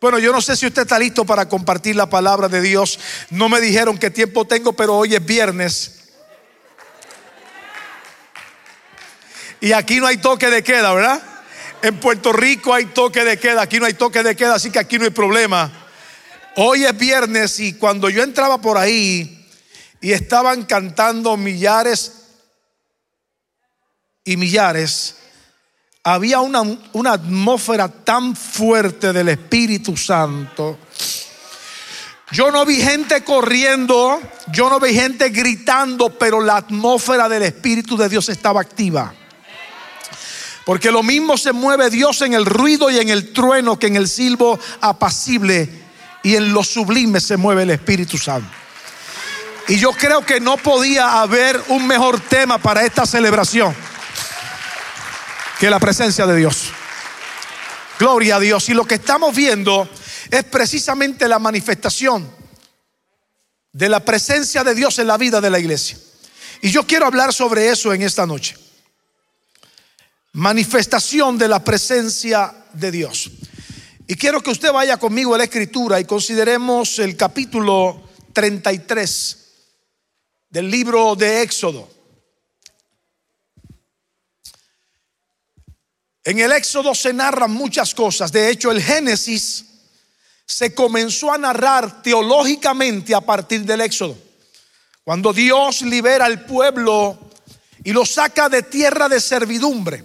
Bueno, yo no sé si usted está listo para compartir la palabra de Dios. No me dijeron qué tiempo tengo, pero hoy es viernes. Y aquí no hay toque de queda, ¿verdad? En Puerto Rico hay toque de queda, aquí no hay toque de queda, así que aquí no hay problema. Hoy es viernes y cuando yo entraba por ahí y estaban cantando millares y millares, había una, una atmósfera tan fuerte del Espíritu Santo. Yo no vi gente corriendo, yo no vi gente gritando, pero la atmósfera del Espíritu de Dios estaba activa. Porque lo mismo se mueve Dios en el ruido y en el trueno que en el silbo apacible y en lo sublime se mueve el Espíritu Santo. Y yo creo que no podía haber un mejor tema para esta celebración que la presencia de Dios. Gloria a Dios. Y lo que estamos viendo es precisamente la manifestación de la presencia de Dios en la vida de la iglesia. Y yo quiero hablar sobre eso en esta noche manifestación de la presencia de Dios. Y quiero que usted vaya conmigo a la escritura y consideremos el capítulo 33 del libro de Éxodo. En el Éxodo se narran muchas cosas. De hecho, el Génesis se comenzó a narrar teológicamente a partir del Éxodo. Cuando Dios libera al pueblo y lo saca de tierra de servidumbre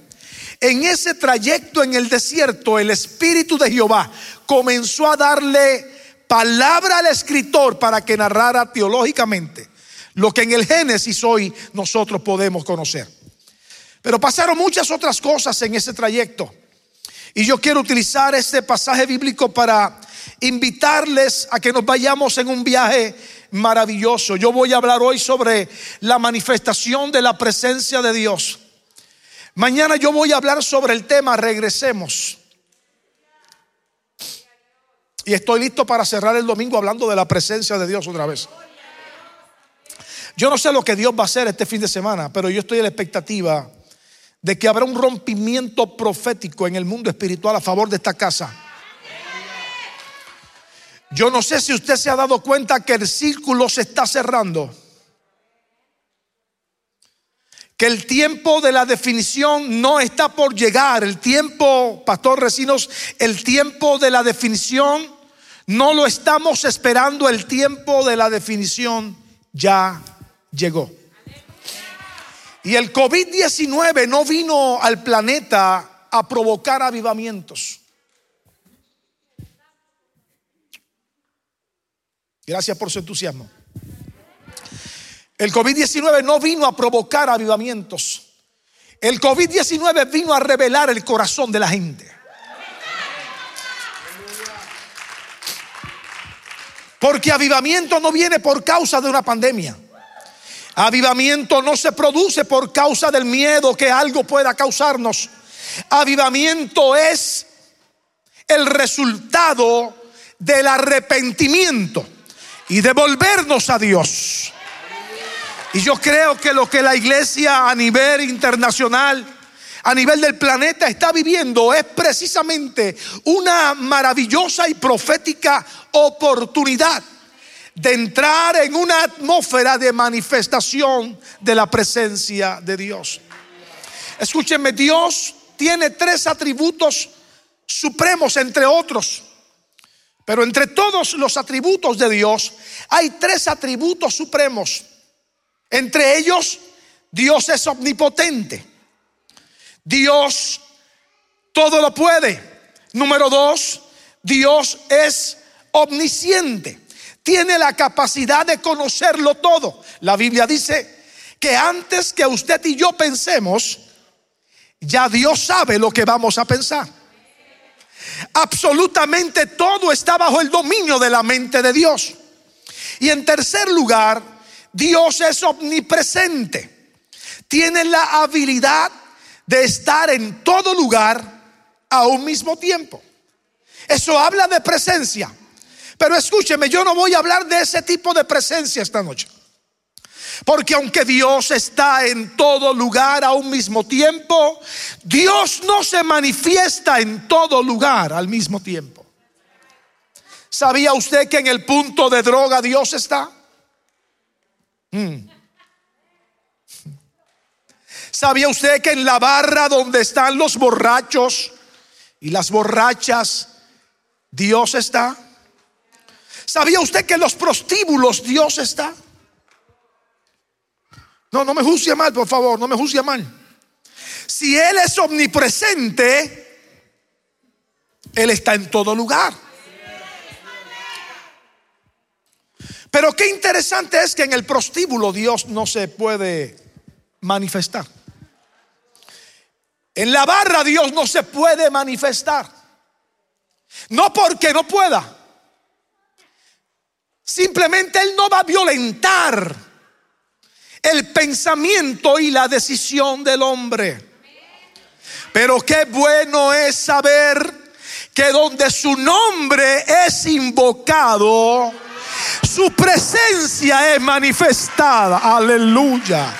en ese trayecto en el desierto, el Espíritu de Jehová comenzó a darle palabra al escritor para que narrara teológicamente lo que en el Génesis hoy nosotros podemos conocer. Pero pasaron muchas otras cosas en ese trayecto. Y yo quiero utilizar este pasaje bíblico para invitarles a que nos vayamos en un viaje maravilloso. Yo voy a hablar hoy sobre la manifestación de la presencia de Dios. Mañana yo voy a hablar sobre el tema regresemos. Y estoy listo para cerrar el domingo hablando de la presencia de Dios otra vez. Yo no sé lo que Dios va a hacer este fin de semana, pero yo estoy en la expectativa de que habrá un rompimiento profético en el mundo espiritual a favor de esta casa. Yo no sé si usted se ha dado cuenta que el círculo se está cerrando que el tiempo de la definición no está por llegar. El tiempo, Pastor Recinos, el tiempo de la definición no lo estamos esperando. El tiempo de la definición ya llegó. Y el COVID-19 no vino al planeta a provocar avivamientos. Gracias por su entusiasmo. El COVID-19 no vino a provocar avivamientos. El COVID-19 vino a revelar el corazón de la gente. Porque avivamiento no viene por causa de una pandemia. Avivamiento no se produce por causa del miedo que algo pueda causarnos. Avivamiento es el resultado del arrepentimiento y de volvernos a Dios. Y yo creo que lo que la iglesia a nivel internacional, a nivel del planeta está viviendo es precisamente una maravillosa y profética oportunidad de entrar en una atmósfera de manifestación de la presencia de Dios. Escúchenme, Dios tiene tres atributos supremos entre otros. Pero entre todos los atributos de Dios hay tres atributos supremos entre ellos, Dios es omnipotente. Dios todo lo puede. Número dos, Dios es omnisciente. Tiene la capacidad de conocerlo todo. La Biblia dice que antes que usted y yo pensemos, ya Dios sabe lo que vamos a pensar. Absolutamente todo está bajo el dominio de la mente de Dios. Y en tercer lugar, Dios es omnipresente. Tiene la habilidad de estar en todo lugar a un mismo tiempo. Eso habla de presencia. Pero escúcheme, yo no voy a hablar de ese tipo de presencia esta noche. Porque aunque Dios está en todo lugar a un mismo tiempo, Dios no se manifiesta en todo lugar al mismo tiempo. ¿Sabía usted que en el punto de droga Dios está? Mm. ¿Sabía usted que en la barra donde están los borrachos y las borrachas, Dios está? ¿Sabía usted que en los prostíbulos Dios está? No, no me juzgue mal, por favor, no me juzgue mal. Si Él es omnipresente, Él está en todo lugar. Pero qué interesante es que en el prostíbulo Dios no se puede manifestar. En la barra Dios no se puede manifestar. No porque no pueda. Simplemente Él no va a violentar el pensamiento y la decisión del hombre. Pero qué bueno es saber que donde su nombre es invocado, su presencia es manifestada. Aleluya.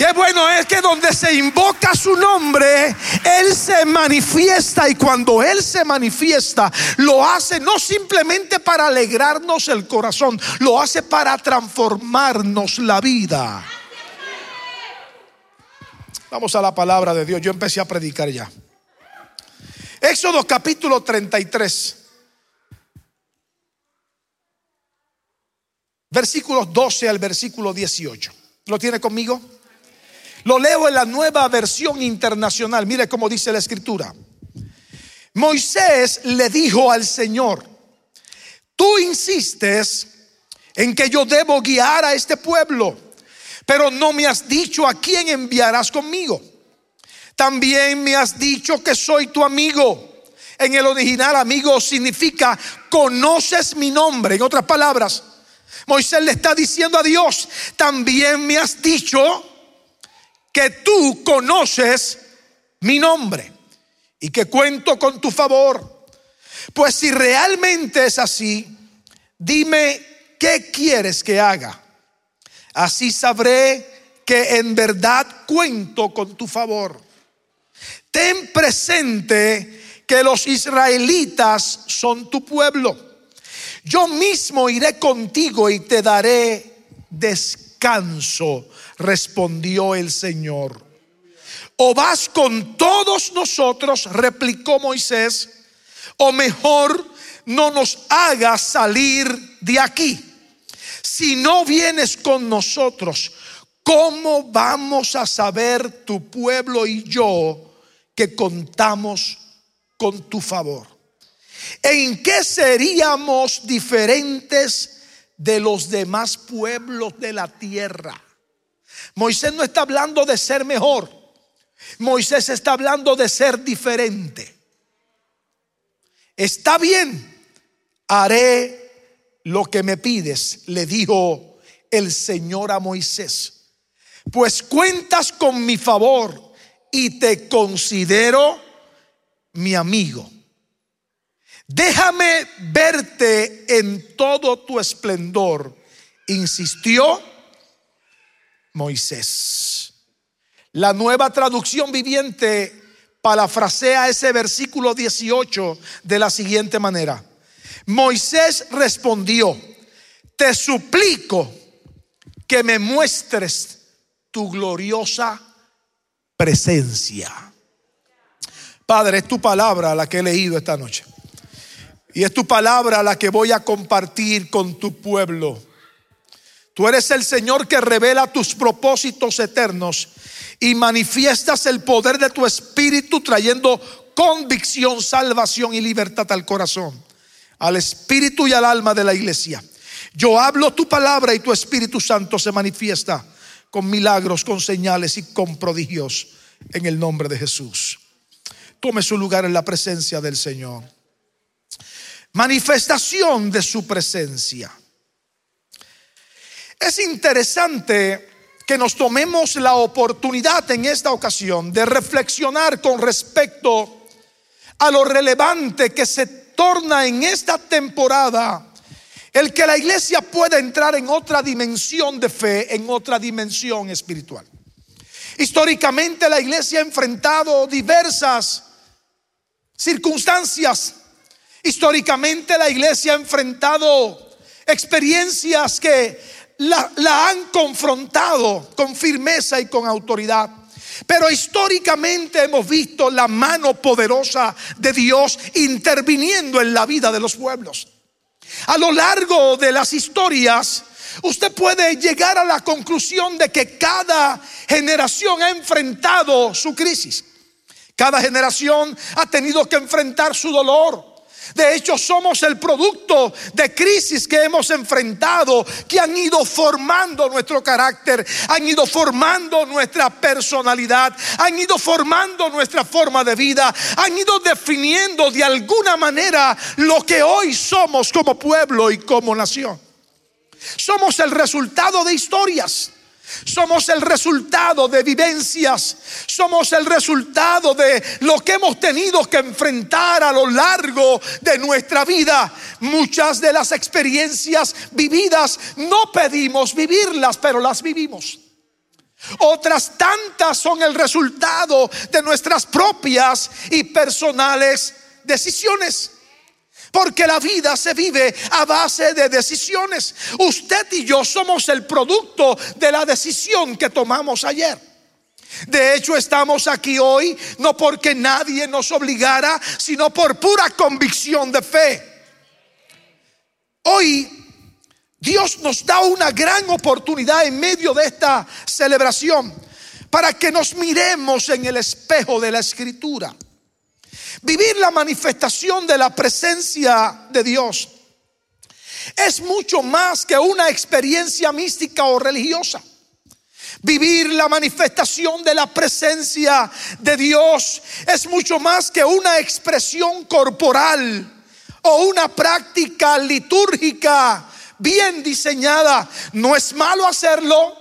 Qué bueno es que donde se invoca su nombre, Él se manifiesta y cuando Él se manifiesta, lo hace no simplemente para alegrarnos el corazón, lo hace para transformarnos la vida. Vamos a la palabra de Dios. Yo empecé a predicar ya. Éxodo capítulo 33. Versículos 12 al versículo 18. ¿Lo tiene conmigo? Lo leo en la nueva versión internacional. Mire cómo dice la escritura. Moisés le dijo al Señor, tú insistes en que yo debo guiar a este pueblo, pero no me has dicho a quién enviarás conmigo. También me has dicho que soy tu amigo. En el original amigo significa conoces mi nombre. En otras palabras, Moisés le está diciendo a Dios, también me has dicho que tú conoces mi nombre y que cuento con tu favor. Pues si realmente es así, dime qué quieres que haga. Así sabré que en verdad cuento con tu favor. Ten presente que los israelitas son tu pueblo. Yo mismo iré contigo y te daré descanso respondió el Señor. O vas con todos nosotros, replicó Moisés, o mejor no nos hagas salir de aquí. Si no vienes con nosotros, ¿cómo vamos a saber tu pueblo y yo que contamos con tu favor? ¿En qué seríamos diferentes de los demás pueblos de la tierra? Moisés no está hablando de ser mejor. Moisés está hablando de ser diferente. Está bien, haré lo que me pides, le dijo el Señor a Moisés. Pues cuentas con mi favor y te considero mi amigo. Déjame verte en todo tu esplendor, insistió Moisés. La nueva traducción viviente parafrasea ese versículo 18 de la siguiente manera. Moisés respondió, te suplico que me muestres tu gloriosa presencia. Padre, es tu palabra la que he leído esta noche. Y es tu palabra la que voy a compartir con tu pueblo. Tú eres el Señor que revela tus propósitos eternos y manifiestas el poder de tu espíritu trayendo convicción, salvación y libertad al corazón, al espíritu y al alma de la iglesia. Yo hablo tu palabra y tu Espíritu Santo se manifiesta con milagros, con señales y con prodigios en el nombre de Jesús. Tome su lugar en la presencia del Señor. Manifestación de su presencia. Es interesante que nos tomemos la oportunidad en esta ocasión de reflexionar con respecto a lo relevante que se torna en esta temporada el que la iglesia pueda entrar en otra dimensión de fe, en otra dimensión espiritual. Históricamente la iglesia ha enfrentado diversas circunstancias Históricamente la iglesia ha enfrentado experiencias que la, han confrontado con firmeza y con autoridad. Pero históricamente hemos visto la mano poderosa de Dios interviniendo en la vida de los pueblos. A lo largo de las historias, usted puede llegar a la conclusión de que cada generación ha enfrentado su crisis. Cada generación ha tenido que enfrentar su dolor, de hecho, somos el producto de crisis que hemos enfrentado, que han ido formando nuestro carácter, han ido formando nuestra personalidad, han ido formando nuestra forma de vida, han ido definiendo de alguna manera lo que hoy somos como pueblo y como nación. Somos el resultado de historias. Somos el resultado de vivencias. Somos el resultado de lo que hemos tenido que enfrentar a lo largo de nuestra vida. Muchas de las experiencias vividas no pedimos vivirlas, pero las vivimos. Otras tantas son el resultado de nuestras propias y personales decisiones. Porque la vida se vive a base de decisiones. Usted y yo somos el producto de la decisión que tomamos ayer. De hecho, estamos aquí hoy no porque nadie nos obligara, sino por pura convicción de fe. Hoy Dios nos da una gran oportunidad en medio de esta celebración para que nos miremos en el espejo de la escritura. Vivir la manifestación de la presencia de Dios es mucho más que una experiencia mística o religiosa. Vivir la manifestación de la presencia de Dios es mucho más que una expresión corporal o una práctica litúrgica bien diseñada. No es malo hacerlo,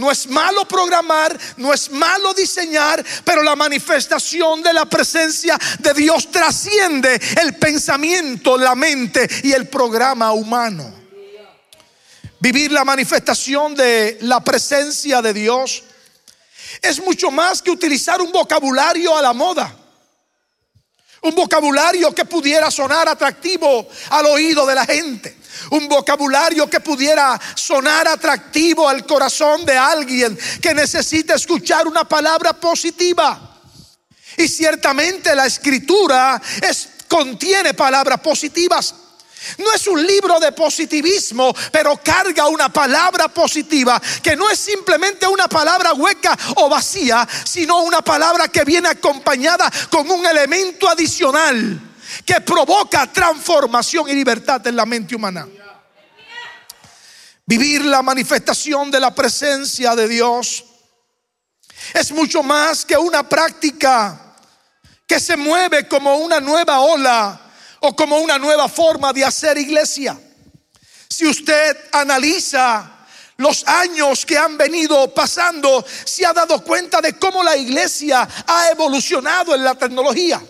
no es malo programar, no es malo diseñar, pero la manifestación de la presencia de Dios trasciende el pensamiento, la mente y el programa humano. Vivir la manifestación de la presencia de Dios es mucho más que utilizar un vocabulario a la moda. Un vocabulario que pudiera sonar atractivo al oído de la gente un vocabulario que pudiera sonar atractivo al corazón de alguien que necesita escuchar una palabra positiva. Y ciertamente la escritura es, contiene palabras positivas. No es un libro de positivismo, pero carga una palabra positiva que no es simplemente una palabra hueca o vacía, sino una palabra que viene acompañada con un elemento adicional que provoca transformación y libertad en la mente humana. Vivir la manifestación de la presencia de Dios es mucho más que una práctica que se mueve como una nueva ola o como una nueva forma de hacer iglesia. Si usted analiza los años que han venido pasando, se ha dado cuenta de cómo la iglesia ha evolucionado en la tecnología.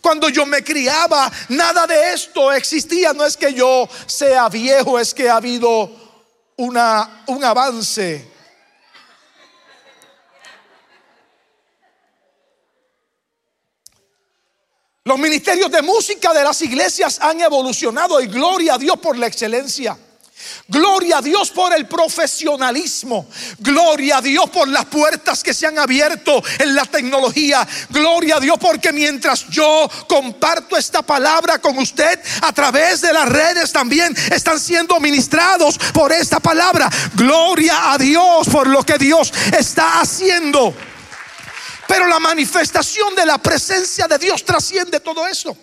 Cuando yo me criaba, nada de esto existía. No es que yo sea viejo, es que ha habido una, un avance. Los ministerios de música de las iglesias han evolucionado y gloria a Dios por la excelencia. Gloria a Dios por el profesionalismo. Gloria a Dios por las puertas que se han abierto en la tecnología. Gloria a Dios porque mientras yo comparto esta palabra con usted a través de las redes también están siendo ministrados por esta palabra. Gloria a Dios por lo que Dios está haciendo. Pero la manifestación de la presencia de Dios trasciende todo eso.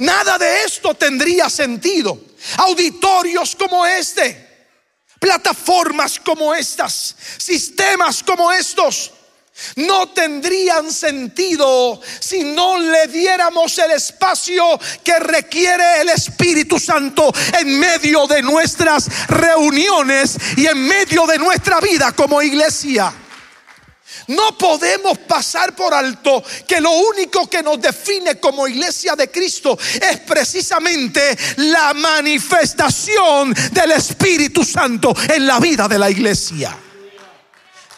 Nada de esto tendría sentido auditorios como este, plataformas como estas, sistemas como estos, no tendrían sentido si no le diéramos el espacio que requiere el Espíritu Santo en medio de nuestras reuniones y en medio de nuestra vida como iglesia. No podemos pasar por alto que lo único que nos define como iglesia de Cristo es precisamente la manifestación del Espíritu Santo en la vida de la iglesia.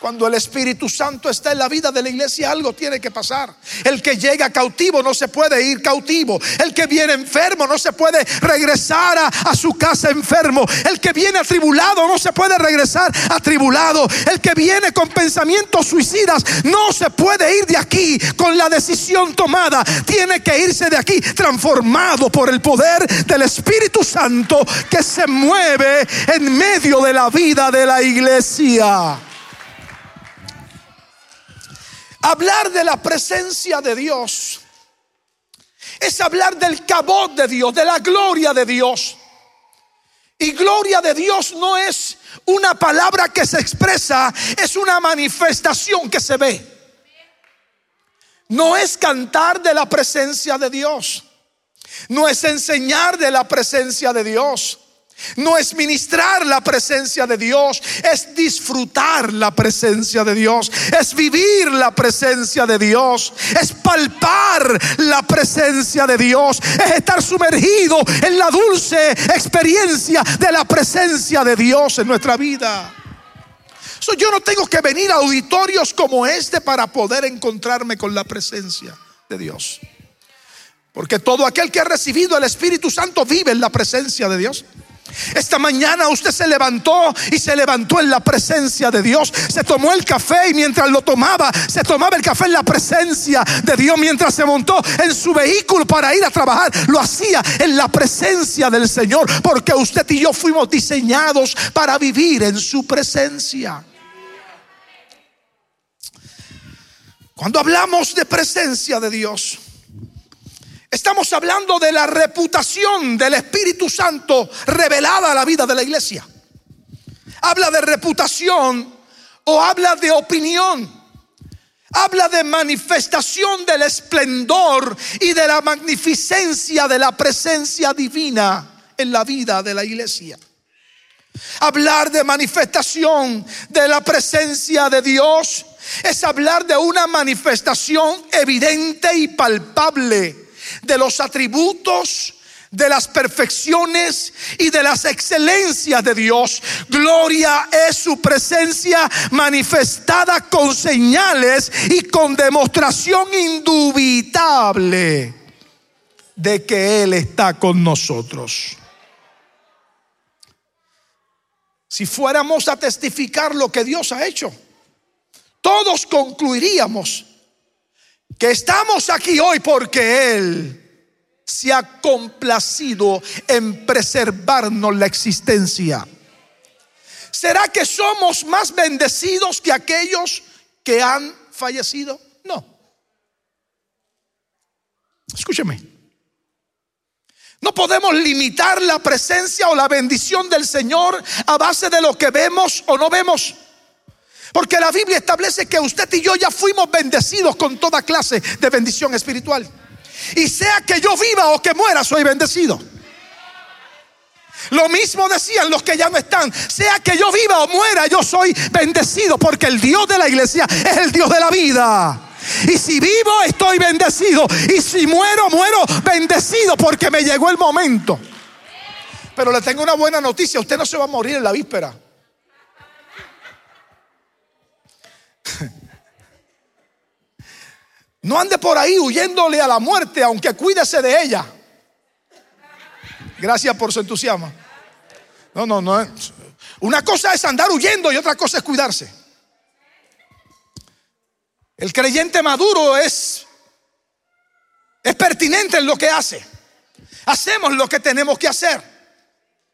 Cuando el Espíritu Santo está en la vida de la iglesia, algo tiene que pasar. El que llega cautivo no se puede ir cautivo. El que viene enfermo no se puede regresar a, su casa enfermo. El que viene atribulado no se puede regresar atribulado. El que viene con pensamientos suicidas no se puede ir de aquí con la decisión tomada. Tiene que irse de aquí transformado por el poder del Espíritu Santo que se mueve en medio de la vida de la iglesia. Hablar de la presencia de Dios es hablar del cabot de Dios, de la gloria de Dios. Y gloria de Dios no es una palabra que se expresa, es una manifestación que se ve. No es cantar de la presencia de Dios. No es enseñar de la presencia de Dios. No es ministrar la presencia de Dios, es disfrutar la presencia de Dios, es vivir la presencia de Dios, es palpar la presencia de Dios, es estar sumergido en la dulce experiencia de la presencia de Dios en nuestra vida. yo no tengo que venir a auditorios como este para poder encontrarme con la presencia de Dios. Porque todo aquel que ha recibido el Espíritu Santo vive en la presencia de Dios. Esta mañana usted se levantó y se levantó en la presencia de Dios. Se tomó el café y mientras lo tomaba, se tomaba el café en la presencia de Dios. Mientras se montó en su vehículo para ir a trabajar, lo hacía en la presencia del Señor. Porque usted y yo fuimos diseñados para vivir en su presencia. Cuando hablamos de presencia de Dios, Estamos hablando de la reputación del Espíritu Santo revelada a la vida de la iglesia. Habla de reputación o habla de opinión. Habla de manifestación del esplendor y de la magnificencia de la presencia divina en la vida de la iglesia. Hablar de manifestación de la presencia de Dios es hablar de una manifestación evidente y palpable de los atributos, de las perfecciones y de las excelencias de Dios. Gloria es su presencia manifestada con señales y con demostración indubitable de que Él está con nosotros. Si fuéramos a testificar lo que Dios ha hecho, todos concluiríamos que estamos aquí hoy porque Él se ha complacido en preservarnos la existencia. ¿Será que somos más bendecidos que aquellos que han fallecido? No. Escúcheme. No podemos limitar la presencia o la bendición del Señor a base de lo que vemos o no vemos. Porque la Biblia establece que usted y yo ya fuimos bendecidos con toda clase de bendición espiritual. Y sea que yo viva o que muera, soy bendecido. Lo mismo decían los que ya no están. Sea que yo viva o muera, yo soy bendecido. Porque el Dios de la iglesia es el Dios de la vida. Y si vivo, estoy bendecido. Y si muero, muero bendecido porque me llegó el momento. Pero le tengo una buena noticia. Usted no se va a morir en la víspera. No ande por ahí huyéndole a la muerte, aunque cuídese de ella. Gracias por su entusiasmo. No, no, no. Una cosa es andar huyendo y otra cosa es cuidarse. El creyente maduro es, es pertinente en lo que hace. Hacemos lo que tenemos que hacer.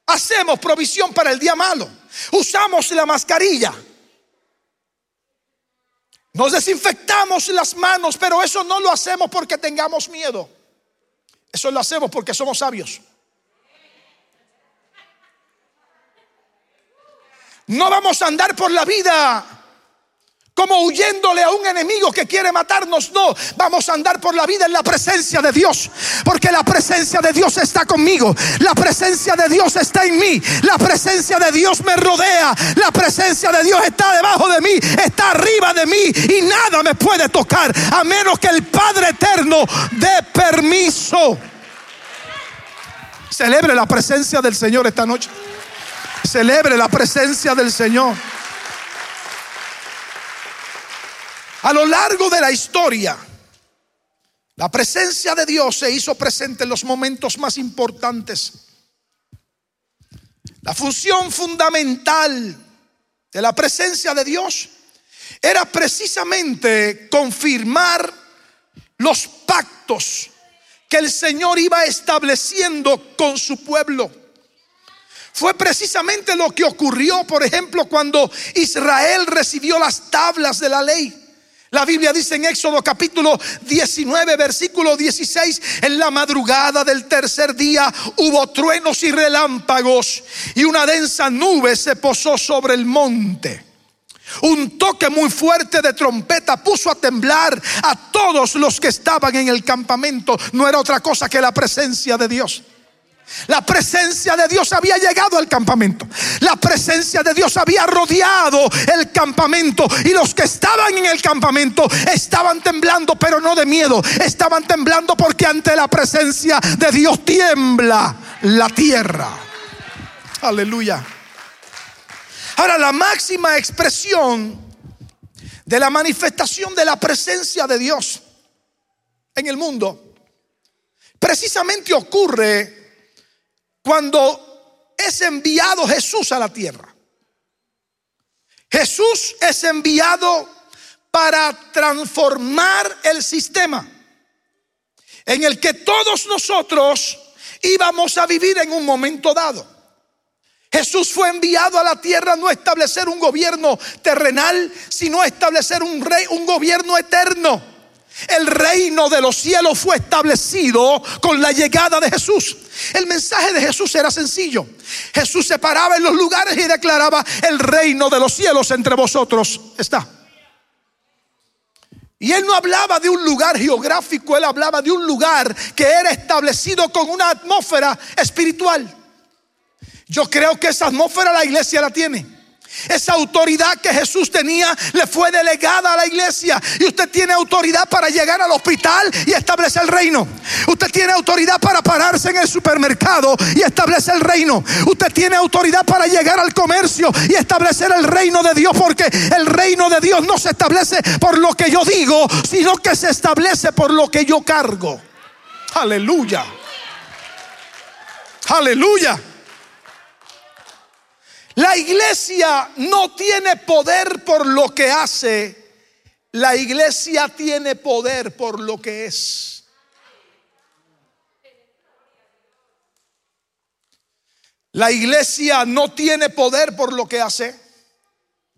Hacemos provisión para el día malo. Usamos la mascarilla. Nos desinfectamos las manos, pero eso no lo hacemos porque tengamos miedo. Eso lo hacemos porque somos sabios. No vamos a andar por la vida como huyéndole a un enemigo que quiere matarnos. No, vamos a andar por la vida en la presencia de Dios, porque la presencia de Dios está conmigo, la presencia de Dios está en mí, la presencia de Dios me rodea, la presencia de Dios está debajo de mí, está arriba de mí y nada me puede tocar a menos que el Padre Eterno dé permiso. Celebre la presencia del Señor esta noche. Celebre la presencia del Señor. A lo largo de la historia, la presencia de Dios se hizo presente en los momentos más importantes. La función fundamental de la presencia de Dios era precisamente confirmar los pactos que el Señor iba estableciendo con su pueblo. Fue precisamente lo que ocurrió, por ejemplo, cuando Israel recibió las tablas de la ley. La Biblia dice en Éxodo capítulo 19, versículo 16, en la madrugada del tercer día hubo truenos y relámpagos y una densa nube se posó sobre el monte. Un toque muy fuerte de trompeta puso a temblar a todos los que estaban en el campamento. No era otra cosa que la presencia de Dios. La presencia de Dios había llegado al campamento. La presencia de Dios había rodeado el campamento. Y los que estaban en el campamento estaban temblando, pero no de miedo. Estaban temblando porque ante la presencia de Dios tiembla la tierra. Aleluya. Ahora, la máxima expresión de la manifestación de la presencia de Dios en el mundo precisamente ocurre cuando es enviado Jesús a la tierra. Jesús es enviado para transformar el sistema en el que todos nosotros íbamos a vivir en un momento dado. Jesús fue enviado a la tierra no a establecer un gobierno terrenal, sino a establecer un rey, un gobierno eterno. El reino de los cielos fue establecido con la llegada de Jesús. El mensaje de Jesús era sencillo. Jesús se paraba en los lugares y declaraba, el reino de los cielos entre vosotros está. Y él no hablaba de un lugar geográfico, él hablaba de un lugar que era establecido con una atmósfera espiritual. Yo creo que esa atmósfera la iglesia la tiene. Esa autoridad que Jesús tenía le fue delegada a la iglesia. Y usted tiene autoridad para llegar al hospital y establecer el reino. Usted tiene autoridad para pararse en el supermercado y establecer el reino. Usted tiene autoridad para llegar al comercio y establecer el reino de Dios. Porque el reino de Dios no se establece por lo que yo digo, sino que se establece por lo que yo cargo. Aleluya. Aleluya. La iglesia no tiene poder por lo que hace, la iglesia tiene poder por lo que es. La iglesia no tiene poder por lo que hace,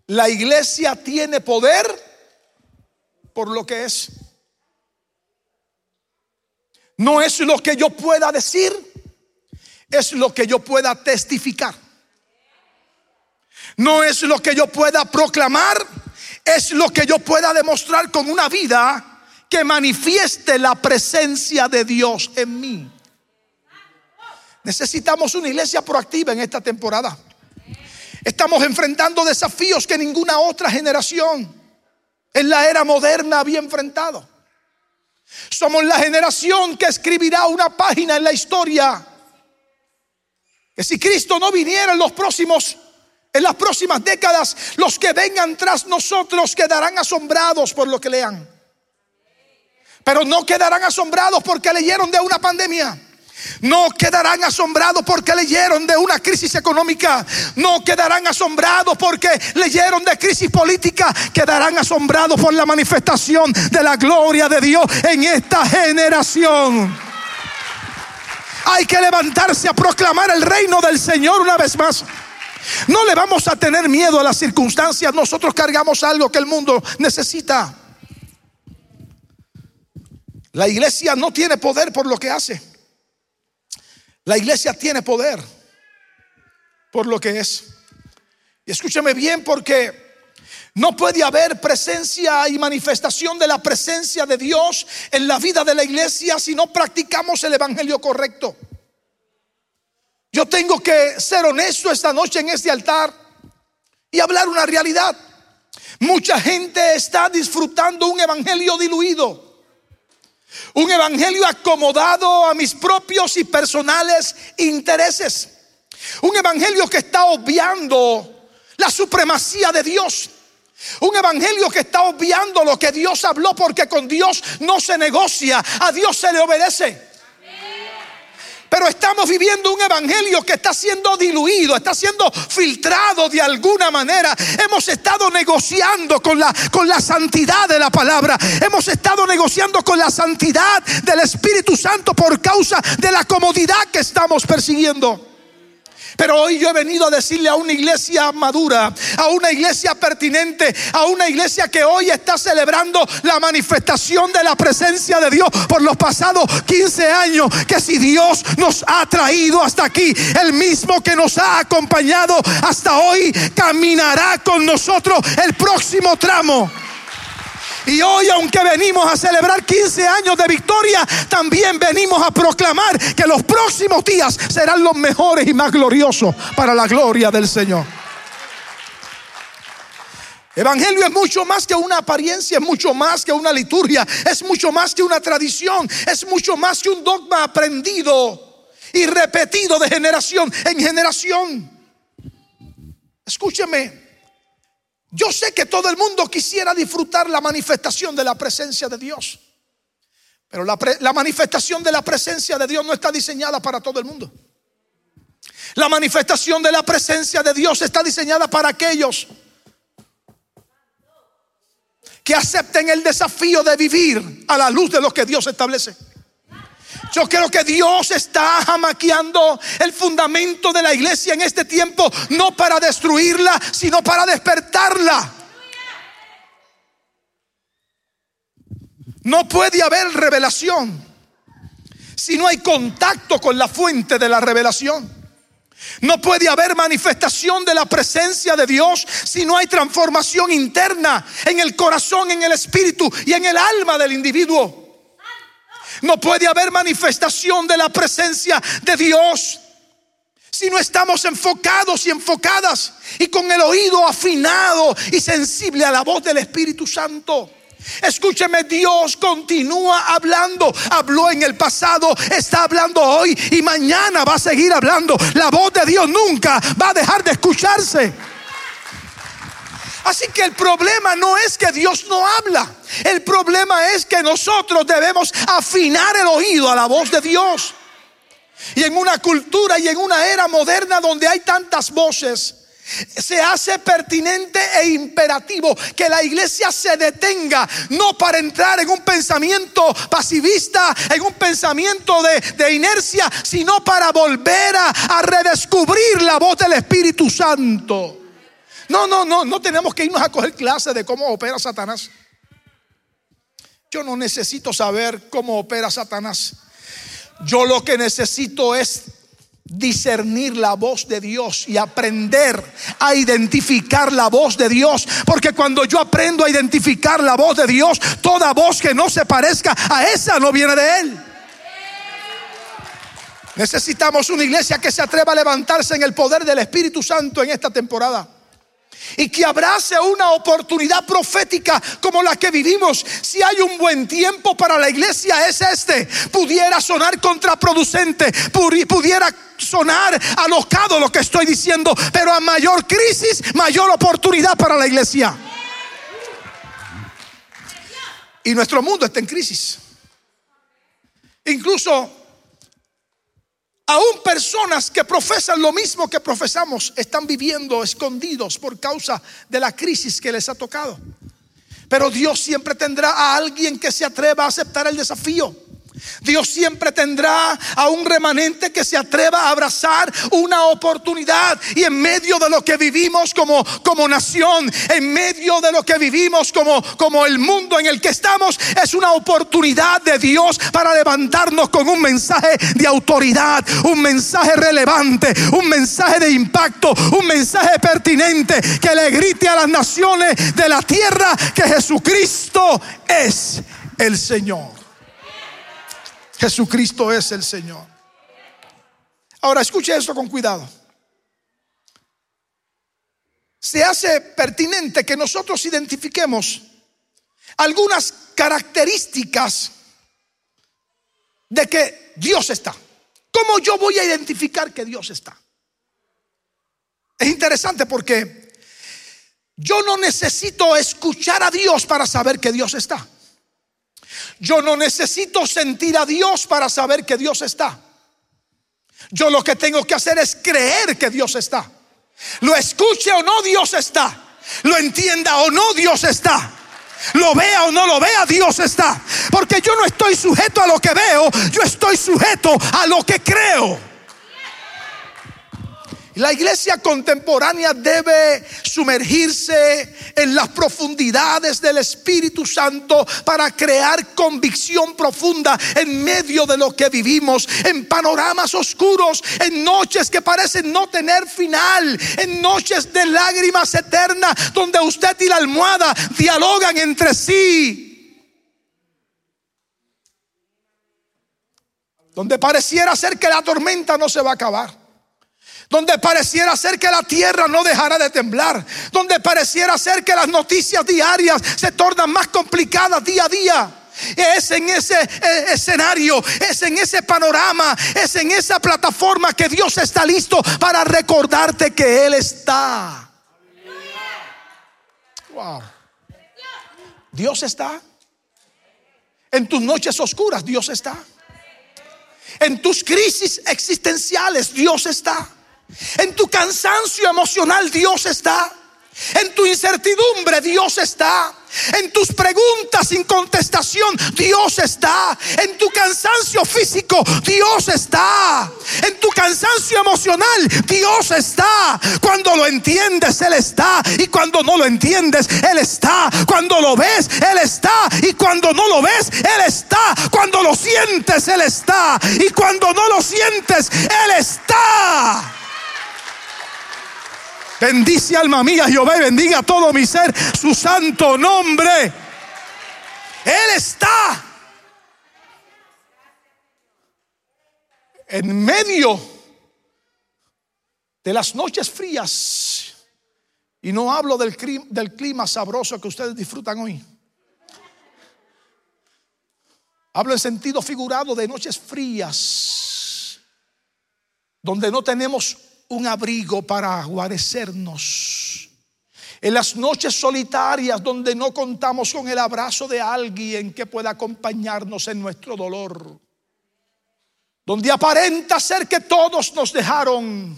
la iglesia tiene poder por lo que es. No es lo que yo pueda decir, es lo que yo pueda testificar. No es lo que yo pueda proclamar, es lo que yo pueda demostrar con una vida que manifieste la presencia de Dios en mí. Necesitamos una iglesia proactiva en esta temporada. Estamos enfrentando desafíos que ninguna otra generación en la era moderna había enfrentado. Somos la generación que escribirá una página en la historia. Que si Cristo no viniera en los próximos en las próximas décadas, los que vengan tras nosotros quedarán asombrados por lo que lean. Pero no quedarán asombrados porque leyeron de una pandemia. No quedarán asombrados porque leyeron de una crisis económica. No quedarán asombrados porque leyeron de crisis política. Quedarán asombrados por la manifestación de la gloria de Dios en esta generación. Hay que levantarse a proclamar el reino del Señor una vez más. No le vamos a tener miedo a las circunstancias. Nosotros cargamos algo que el mundo necesita. La iglesia no tiene poder por lo que hace. La iglesia tiene poder por lo que es. Y escúcheme bien porque no puede haber presencia y manifestación de la presencia de Dios en la vida de la iglesia si no practicamos el evangelio correcto. Yo tengo que ser honesto esta noche en este altar y hablar una realidad. Mucha gente está disfrutando un evangelio diluido. Un evangelio acomodado a mis propios y personales intereses. Un evangelio que está obviando la supremacía de Dios. Un evangelio que está obviando lo que Dios habló porque con Dios no se negocia, a Dios se le obedece. Pero estamos viviendo un evangelio que está siendo diluido, está siendo filtrado de alguna manera. Hemos estado negociando con la, con la santidad de la palabra. Hemos estado negociando con la santidad del Espíritu Santo por causa de la comodidad que estamos persiguiendo. Pero hoy yo he venido a decirle a una iglesia madura, a una iglesia pertinente, a una iglesia que hoy está celebrando la manifestación de la presencia de Dios por los pasados 15 años, que si Dios nos ha traído hasta aquí, el mismo que nos ha acompañado hasta hoy, caminará con nosotros el próximo tramo. Y hoy, aunque venimos a celebrar 15 años de victoria, también venimos a proclamar que los próximos días serán los mejores y más gloriosos para la gloria del Señor. Evangelio es mucho más que una apariencia, es mucho más que una liturgia, es mucho más que una tradición, es mucho más que un dogma aprendido y repetido de generación en generación. Escúcheme, yo sé que todo el mundo quisiera disfrutar la manifestación de la presencia de Dios. Pero la, manifestación de la presencia de Dios no está diseñada para todo el mundo. La manifestación de la presencia de Dios está diseñada para aquellos que acepten el desafío de vivir a la luz de lo que Dios establece. Yo creo que Dios está jamaqueando el fundamento de la iglesia en este tiempo, no para destruirla, sino para despertarla. No puede haber revelación si no hay contacto con la fuente de la revelación. No puede haber manifestación de la presencia de Dios si no hay transformación interna en el corazón, en el espíritu y en el alma del individuo. No puede haber manifestación de la presencia de Dios si no estamos enfocados y enfocadas y con el oído afinado y sensible a la voz del Espíritu Santo. Escúcheme, Dios continúa hablando. Habló en el pasado, está hablando hoy y mañana va a seguir hablando. La voz de Dios nunca va a dejar de escucharse. Así que el problema no es que Dios no habla. El problema es que nosotros debemos afinar el oído a la voz de Dios. Y en una cultura y en una era moderna donde hay tantas voces, se hace pertinente e imperativo que la iglesia se detenga, no para entrar en un pensamiento pasivista, en un pensamiento de, inercia, sino para volver a redescubrir la voz del Espíritu Santo. No, no, no, no tenemos que irnos a coger clases de cómo opera Satanás. Yo no necesito saber cómo opera Satanás. Yo lo que necesito es discernir la voz de Dios y aprender a identificar la voz de Dios. Porque cuando yo aprendo a identificar la voz de Dios, toda voz que no se parezca a esa no viene de Él. Necesitamos una iglesia que se atreva a levantarse en el poder del Espíritu Santo en esta temporada y que abrace una oportunidad profética como la que vivimos. Si hay un buen tiempo para la iglesia es este. Pudiera sonar contraproducente, pudiera sonar alocado lo que estoy diciendo, pero a mayor crisis, mayor oportunidad para la iglesia. Y nuestro mundo está en crisis. Incluso Aún personas que profesan lo mismo que profesamos están viviendo escondidos por causa de la crisis que les ha tocado. Pero Dios siempre tendrá a alguien que se atreva a aceptar el desafío. Dios siempre tendrá a un remanente que se atreva a abrazar una oportunidad y en medio de lo que vivimos como, como nación, en medio de lo que vivimos como, como el mundo en el que estamos, es una oportunidad de Dios para levantarnos con un mensaje de autoridad, un mensaje relevante, un mensaje de impacto, un mensaje pertinente que le grite a las naciones de la tierra que Jesucristo es el Señor. Jesucristo es el Señor. Ahora escuche esto con cuidado. Se hace pertinente que nosotros identifiquemos algunas características de que Dios está. ¿Cómo yo voy a identificar que Dios está? Es interesante porque Yo no necesito escuchar a Dios para saber que Dios está. Yo no necesito sentir a Dios para saber que Dios está. Yo lo que tengo que hacer es creer que Dios está. Lo escuche o no, Dios está. Lo entienda o no, Dios está. Lo vea o no lo vea, Dios está. Porque yo no estoy sujeto a lo que veo, yo estoy sujeto a lo que creo. La iglesia contemporánea debe sumergirse en las profundidades del Espíritu Santo para crear convicción profunda en medio de lo que vivimos, en panoramas oscuros, en noches que parecen no tener final, en noches de lágrimas eternas donde usted y la almohada dialogan entre sí. Donde pareciera ser que la tormenta no se va a acabar donde pareciera ser que la tierra no dejará de temblar, donde pareciera ser que las noticias diarias se tornan más complicadas día a día. Es en ese eh, escenario, es en ese panorama, es en esa plataforma que Dios está listo para recordarte que Él está. Wow. Dios está. En tus noches oscuras, Dios está. En tus crisis existenciales, Dios está. En tu cansancio emocional Dios está. En tu incertidumbre Dios está. En tus preguntas sin contestación Dios está. En tu cansancio físico Dios está. En tu cansancio emocional Dios está. Cuando lo entiendes Él está. Y cuando no lo entiendes Él está. Cuando lo ves Él está. Y cuando no lo ves Él está. Cuando lo sientes Él está. Y cuando no lo sientes Él está. Bendice alma mía Jehová y bendiga todo mi ser su santo nombre. Él está en medio de las noches frías. Y no hablo del clima, del clima sabroso que ustedes disfrutan hoy. Hablo en sentido figurado de noches frías, donde no tenemos un abrigo para guarecernos. En las noches solitarias donde no contamos con el abrazo de alguien que pueda acompañarnos en nuestro dolor. Donde aparenta ser que todos nos dejaron.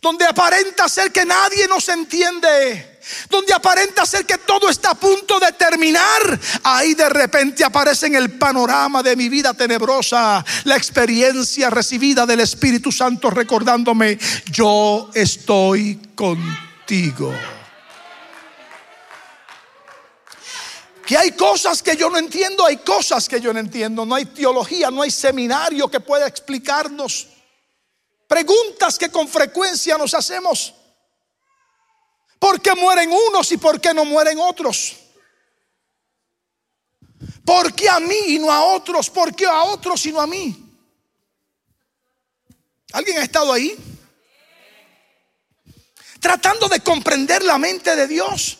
Donde aparenta ser que nadie nos entiende donde aparenta ser que todo está a punto de terminar, ahí de repente aparece en el panorama de mi vida tenebrosa la experiencia recibida del Espíritu Santo recordándome, yo estoy contigo. Que hay cosas que yo no entiendo, hay cosas que yo no entiendo. No hay teología, no hay seminario que pueda explicarnos. Preguntas que con frecuencia nos hacemos. ¿Por qué mueren unos y por qué no mueren otros? ¿Por qué a mí y no a otros? ¿Por qué a otros y no a mí? ¿Alguien ha estado ahí? Tratando de comprender la mente de Dios.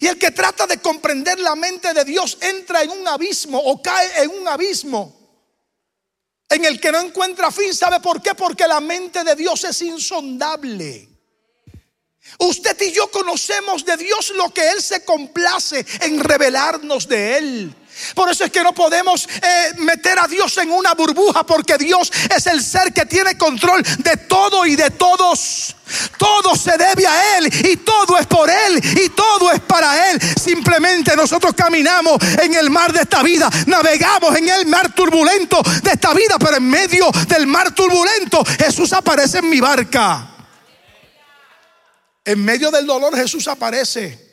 Y el que trata de comprender la mente de Dios entra en un abismo o cae en un abismo en el que no encuentra fin. ¿Sabe por qué? Porque la mente de Dios es insondable. Usted y yo conocemos de Dios lo que Él se complace en revelarnos de Él. Por eso es que no podemos eh, meter a Dios en una burbuja porque Dios es el ser que tiene control de todo y de todos. Todo se debe a Él y todo es por Él y todo es para Él. Simplemente nosotros caminamos en el mar de esta vida, navegamos en el mar turbulento de esta vida, pero en medio del mar turbulento Jesús aparece en mi barca. En medio del dolor Jesús aparece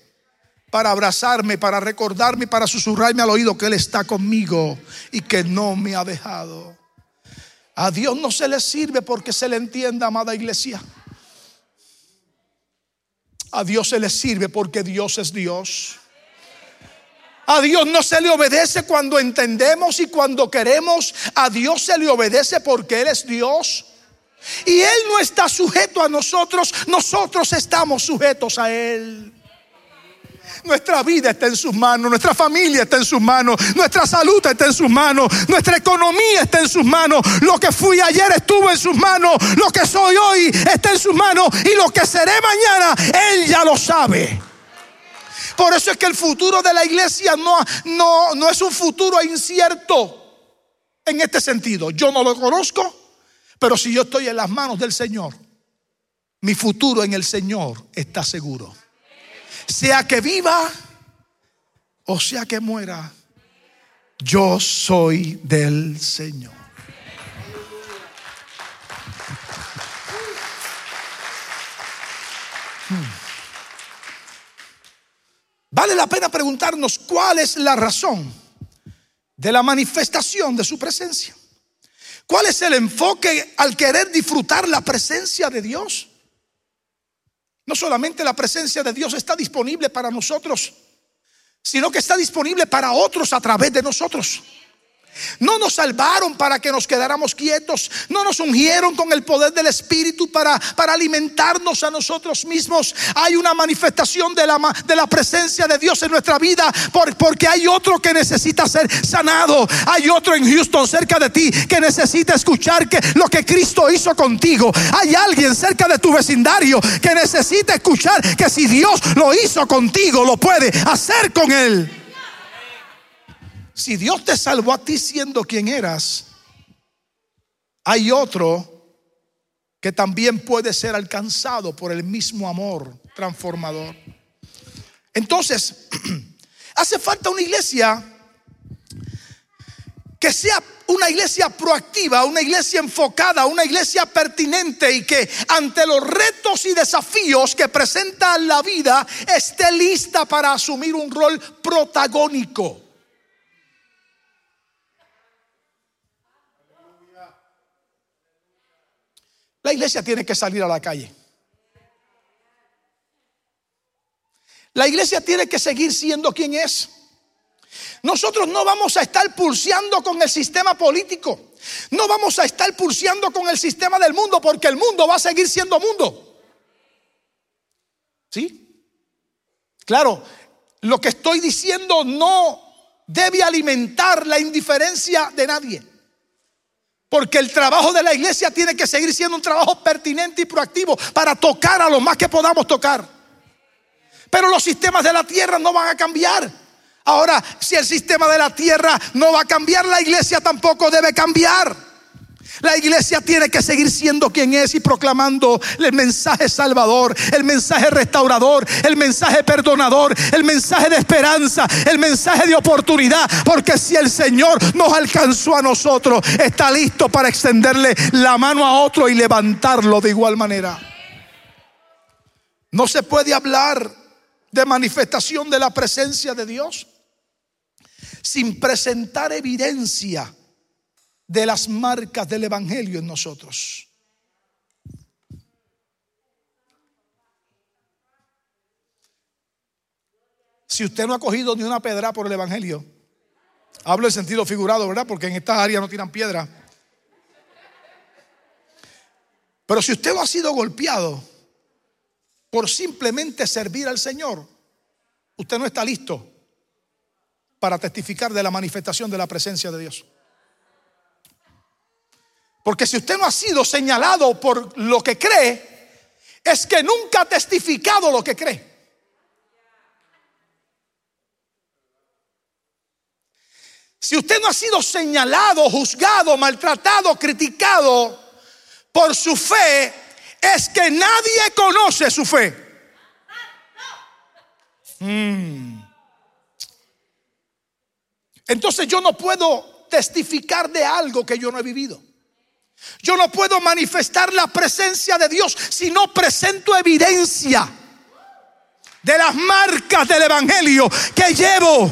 para abrazarme, para recordarme, para susurrarme al oído que Él está conmigo y que no me ha dejado. A Dios no se le sirve porque se le entienda, amada iglesia. A Dios se le sirve porque Dios es Dios. A Dios no se le obedece cuando entendemos y cuando queremos. A Dios se le obedece porque Él es Dios. Y Él no está sujeto a nosotros, nosotros estamos sujetos a Él. Nuestra vida está en sus manos, nuestra familia está en sus manos, nuestra salud está en sus manos, nuestra economía está en sus manos, lo que fui ayer estuvo en sus manos, lo que soy hoy está en sus manos y lo que seré mañana, Él ya lo sabe. Por eso es que el futuro de la iglesia no, no, no es un futuro incierto en este sentido. Yo no lo conozco, pero si yo estoy en las manos del Señor, mi futuro en el Señor está seguro. Sea que viva o sea que muera, yo soy del Señor. Hmm. Vale la pena preguntarnos cuál es la razón de la manifestación de su presencia. ¿Cuál es el enfoque al querer disfrutar la presencia de Dios? No solamente la presencia de Dios está disponible para nosotros, sino que está disponible para otros a través de nosotros. No nos salvaron para que nos quedáramos quietos. No nos ungieron con el poder del Espíritu para, para alimentarnos a nosotros mismos. Hay una manifestación de la, de la presencia de Dios en nuestra vida porque hay otro que necesita ser sanado. Hay otro en Houston cerca de ti que necesita escuchar que lo que Cristo hizo contigo. Hay alguien cerca de tu vecindario que necesita escuchar que si Dios lo hizo contigo, lo puede hacer con él. Si Dios te salvó a ti siendo quien eras, hay otro que también puede ser alcanzado por el mismo amor transformador. Entonces, hace falta una iglesia que sea una iglesia proactiva, una iglesia enfocada, una iglesia pertinente y que ante los retos y desafíos que presenta la vida esté lista para asumir un rol protagónico. La iglesia tiene que salir a la calle. La iglesia tiene que seguir siendo quien es. Nosotros no vamos a estar pulseando con el sistema político. No vamos a estar pulseando con el sistema del mundo porque el mundo va a seguir siendo mundo. ¿Sí? Claro, lo que estoy diciendo no debe alimentar la indiferencia de nadie. Porque el trabajo de la iglesia tiene que seguir siendo un trabajo pertinente y proactivo para tocar a lo más que podamos tocar. Pero los sistemas de la tierra no van a cambiar. Ahora, si el sistema de la tierra no va a cambiar, la iglesia tampoco debe cambiar. La iglesia tiene que seguir siendo quien es y proclamando el mensaje salvador, el mensaje restaurador, el mensaje perdonador, el mensaje de esperanza, el mensaje de oportunidad. Porque si el Señor nos alcanzó a nosotros, está listo para extenderle la mano a otro y levantarlo de igual manera. No se puede hablar de manifestación de la presencia de Dios sin presentar evidencia de las marcas del Evangelio en nosotros. Si usted no ha cogido ni una pedra por el Evangelio, hablo en sentido figurado, ¿verdad? Porque en esta área no tiran piedra. Pero si usted no ha sido golpeado por simplemente servir al Señor, usted no está listo para testificar de la manifestación de la presencia de Dios. Porque si usted no ha sido señalado por lo que cree, es que nunca ha testificado lo que cree. Si usted no ha sido señalado, juzgado, maltratado, criticado por su fe, es que nadie conoce su fe. Mm. Entonces yo no puedo testificar de algo que yo no he vivido. Yo no puedo manifestar la presencia de Dios si no presento evidencia de las marcas del Evangelio que llevo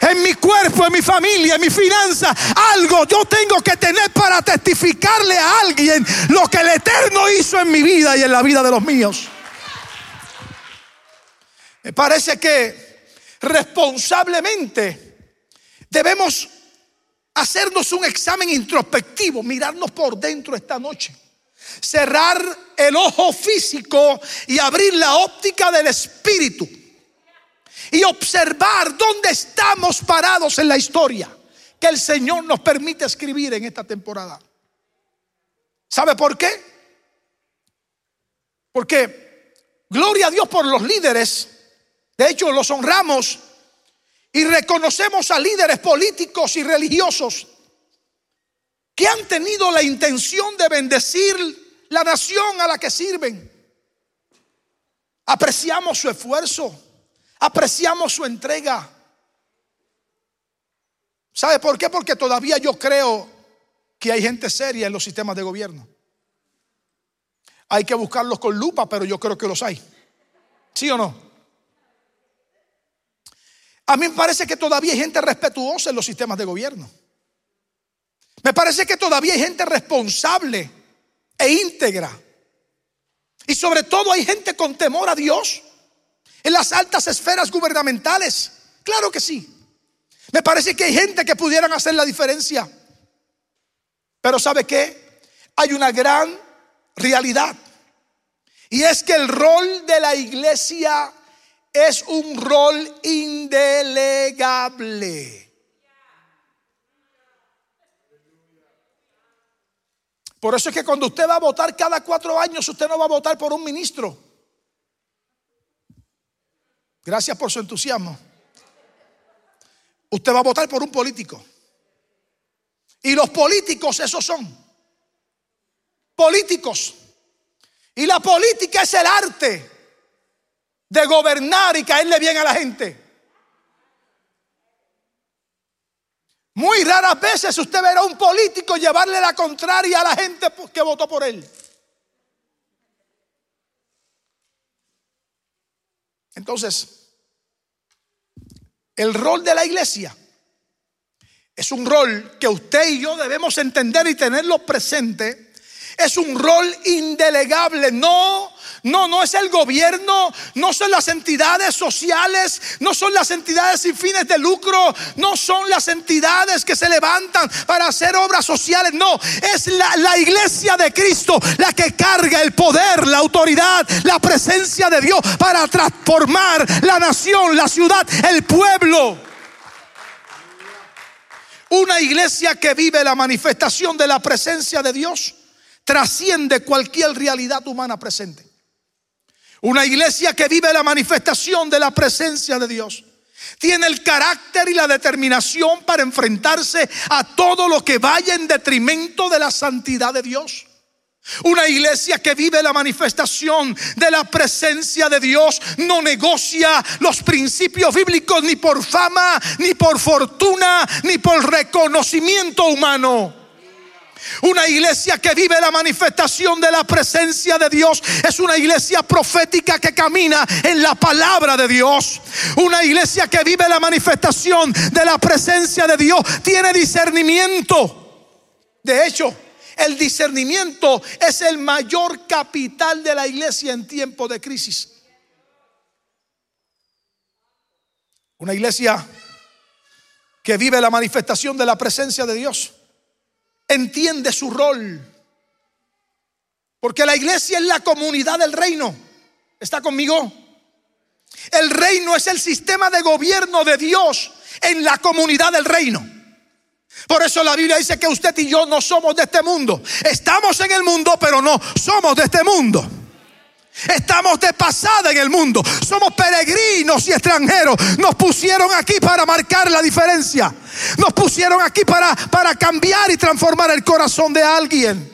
en mi cuerpo, en mi familia, en mi finanza. Algo yo tengo que tener para testificarle a alguien lo que el Eterno hizo en mi vida y en la vida de los míos. Me parece que responsablemente debemos hacernos un examen introspectivo, mirarnos por dentro esta noche. Cerrar el ojo físico y abrir la óptica del espíritu. Y observar dónde estamos parados en la historia que el Señor nos permite escribir en esta temporada. ¿Sabe por qué? Porque gloria a Dios por los líderes De hecho, los honramos y reconocemos a líderes políticos y religiosos que han tenido la intención de bendecir la nación a la que sirven. Apreciamos su esfuerzo, apreciamos su entrega. ¿Sabe por qué? Porque todavía yo creo que hay gente seria en los sistemas de gobierno. Hay que buscarlos con lupa, pero yo creo que los hay. ¿Sí o no? A mí me parece que todavía hay gente respetuosa en los sistemas de gobierno. Me parece que todavía hay gente responsable e íntegra. Y sobre todo hay gente con temor a Dios en las altas esferas gubernamentales. Claro que sí. Me parece que hay gente que pudieran hacer la diferencia. Pero ¿sabe qué? Hay una gran realidad. Y es que el rol de la iglesia es un rol indelegable. Por eso es que cuando usted va a votar cada cuatro años, usted no va a votar por un ministro. Gracias por su entusiasmo. Usted va a votar por un político. Y los políticos esos son. Políticos. Y la política es el arte de gobernar y caerle bien a la gente. Muy raras veces usted verá a un político llevarle la contraria a la gente que votó por él. Entonces, el rol de la iglesia es un rol que usted y yo debemos entender y tenerlo presente. Es un rol indelegable, no no, no es el gobierno, no son las entidades sociales, no son las entidades sin fines de lucro, no son las entidades que se levantan para hacer obras sociales, no, es la, la iglesia de Cristo la que carga el poder, la autoridad, la presencia de Dios para transformar la nación, la ciudad, el pueblo. Una iglesia que vive la manifestación de la presencia de Dios trasciende cualquier realidad humana presente. Una iglesia que vive la manifestación de la presencia de Dios. Tiene el carácter y la determinación para enfrentarse a todo lo que vaya en detrimento de la santidad de Dios. Una iglesia que vive la manifestación de la presencia de Dios no negocia los principios bíblicos ni por fama, ni por fortuna, ni por reconocimiento humano. Una iglesia que vive la manifestación de la presencia de Dios es una iglesia profética que camina en la palabra de Dios. Una iglesia que vive la manifestación de la presencia de Dios tiene discernimiento. De hecho, el discernimiento es el mayor capital de la iglesia en tiempo de crisis. Una iglesia que vive la manifestación de la presencia de Dios entiende su rol. Porque la iglesia es la comunidad del reino. ¿Está conmigo? El reino es el sistema de gobierno de Dios en la comunidad del reino. Por eso la Biblia dice que usted y yo no somos de este mundo. Estamos en el mundo, pero no somos de este mundo. Estamos de pasada en el mundo. Somos peregrinos y extranjeros. Nos pusieron aquí para marcar la diferencia. Nos pusieron aquí para, para cambiar y transformar el corazón de alguien.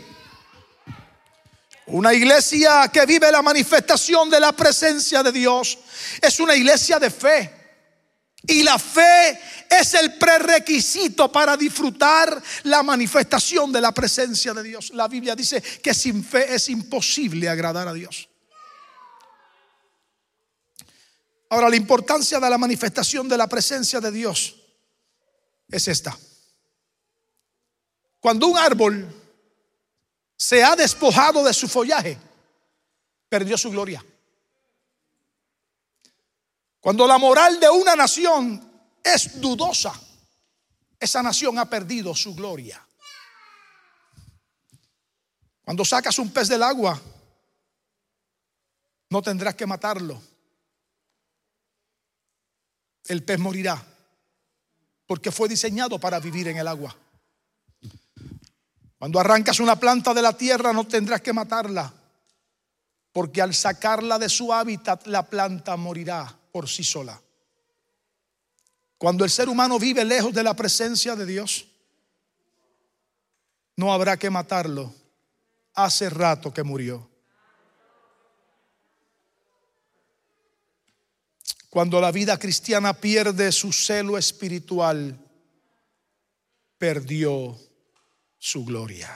Una iglesia que vive la manifestación de la presencia de Dios es una iglesia de fe. Y la fe es el prerequisito para disfrutar la manifestación de la presencia de Dios. La Biblia dice que sin fe es imposible agradar a Dios. Ahora, la importancia de la manifestación de la presencia de Dios es esta. Cuando un árbol se ha despojado de su follaje, perdió su gloria. Cuando la moral de una nación es dudosa, esa nación ha perdido su gloria. Cuando sacas un pez del agua, no tendrás que matarlo el pez morirá, porque fue diseñado para vivir en el agua. Cuando arrancas una planta de la tierra no tendrás que matarla, porque al sacarla de su hábitat la planta morirá. por sí sola. Cuando el ser humano vive lejos de la presencia de Dios, no habrá que matarlo. Hace rato que murió. Cuando la vida cristiana pierde su celo espiritual, perdió su gloria.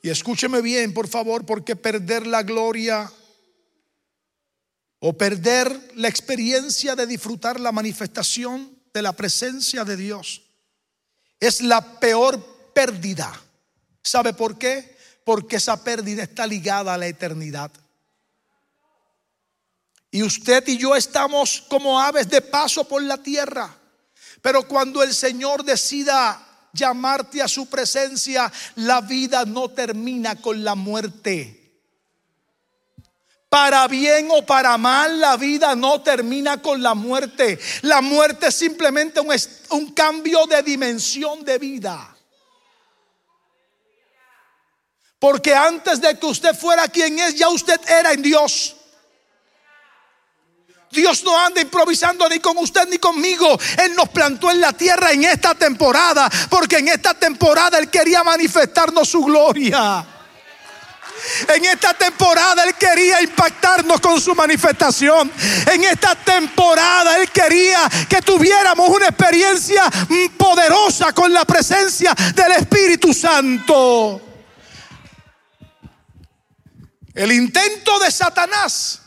Y escúcheme bien, por favor, porque perder la gloria o perder la experiencia de disfrutar la manifestación de la presencia de Dios es la peor pérdida. ¿Sabe por qué? Porque esa pérdida está ligada a la eternidad. Y usted y yo estamos como aves de paso por la tierra. Pero cuando el Señor decida llamarte a su presencia, la vida no termina con la muerte. Para bien o para mal, la vida no termina con la muerte. La muerte es simplemente un, un cambio de dimensión de vida. Porque antes de que usted fuera quien es, ya usted era en Dios. Dios no anda improvisando ni con usted ni conmigo. Él nos plantó en la tierra en esta temporada, porque en esta temporada Él quería manifestarnos su gloria. En esta temporada Él quería impactarnos con su manifestación. En esta temporada Él quería que tuviéramos una experiencia poderosa con la presencia del Espíritu Santo. El intento de Satanás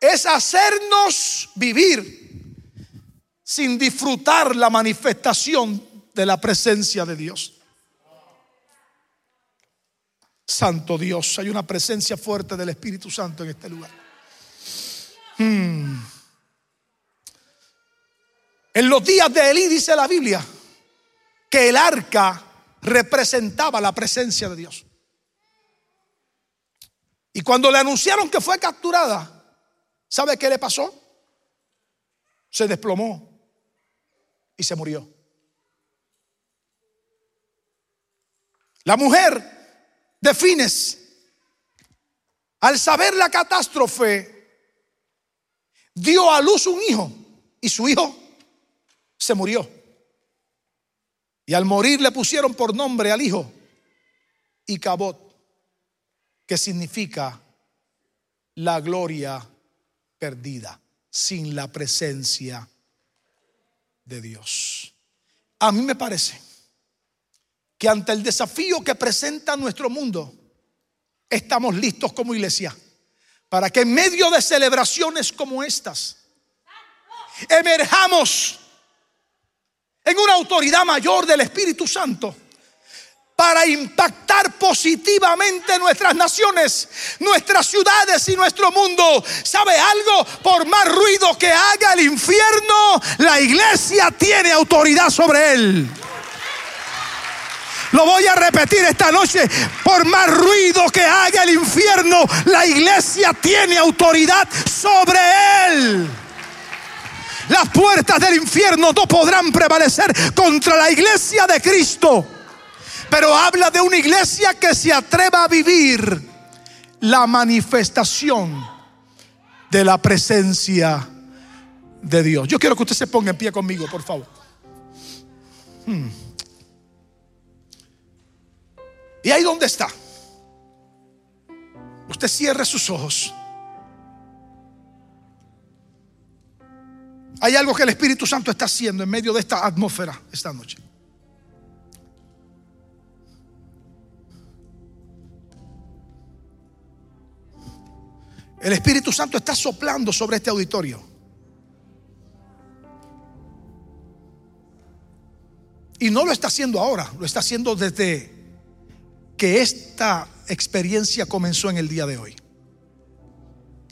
es hacernos vivir sin disfrutar la manifestación de la presencia de Dios. Santo Dios, hay una presencia fuerte del Espíritu Santo en este lugar. Hmm. En los días de Elí dice la Biblia que el arca representaba la presencia de Dios. Y cuando le anunciaron que fue capturada, ¿Sabe qué le pasó? Se desplomó y se murió. La mujer de Fines, al saber la catástrofe, dio a luz un hijo y su hijo se murió. Y al morir le pusieron por nombre al hijo Icabot, que significa la gloria perdida sin la presencia de Dios. A mí me parece que ante el desafío que presenta nuestro mundo, estamos listos como iglesia para que en medio de celebraciones como estas, emerjamos en una autoridad mayor del Espíritu Santo para impactar positivamente nuestras naciones, nuestras ciudades y nuestro mundo. ¿Sabe algo? Por más ruido que haga el infierno, la iglesia tiene autoridad sobre él. Lo voy a repetir esta noche. Por más ruido que haga el infierno, la iglesia tiene autoridad sobre él. Las puertas del infierno no podrán prevalecer contra la iglesia de Cristo pero habla de una iglesia que se atreva a vivir la manifestación de la presencia de Dios. Yo quiero que usted se ponga en pie conmigo, por favor. Hmm. Y ahí donde está, usted cierre sus ojos. Hay algo que el Espíritu Santo está haciendo en medio de esta atmósfera esta noche. El Espíritu Santo está soplando sobre este auditorio. Y no lo está haciendo ahora, lo está haciendo desde que esta experiencia comenzó en el día de hoy.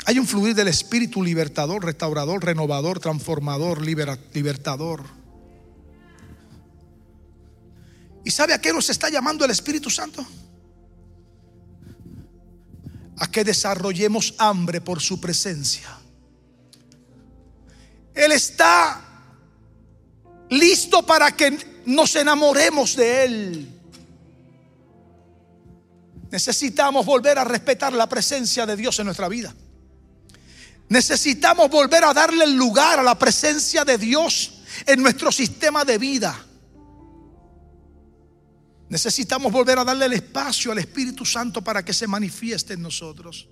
Hay un fluir del Espíritu libertador, restaurador, renovador, transformador, libertador. ¿Y sabe a qué nos está llamando el Espíritu Santo? A que desarrollemos hambre por su presencia. Él está listo para que nos enamoremos de Él. Necesitamos volver a respetar la presencia de Dios en nuestra vida. Necesitamos volver a darle lugar a la presencia de Dios en nuestro sistema de vida. Necesitamos volver a darle el espacio al Espíritu Santo para que se manifieste en nosotros.